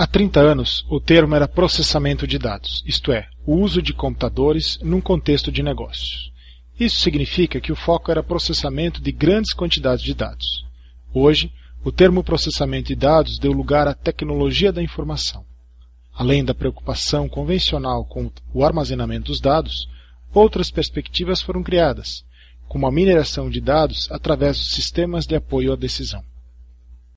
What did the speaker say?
Há 30 anos, o termo era processamento de dados, isto é, o uso de computadores num contexto de negócios. Isso significa que o foco era processamento de grandes quantidades de dados. Hoje, o termo processamento de dados deu lugar à tecnologia da informação. Além da preocupação convencional com o armazenamento dos dados, outras perspectivas foram criadas, como a mineração de dados através dos sistemas de apoio à decisão.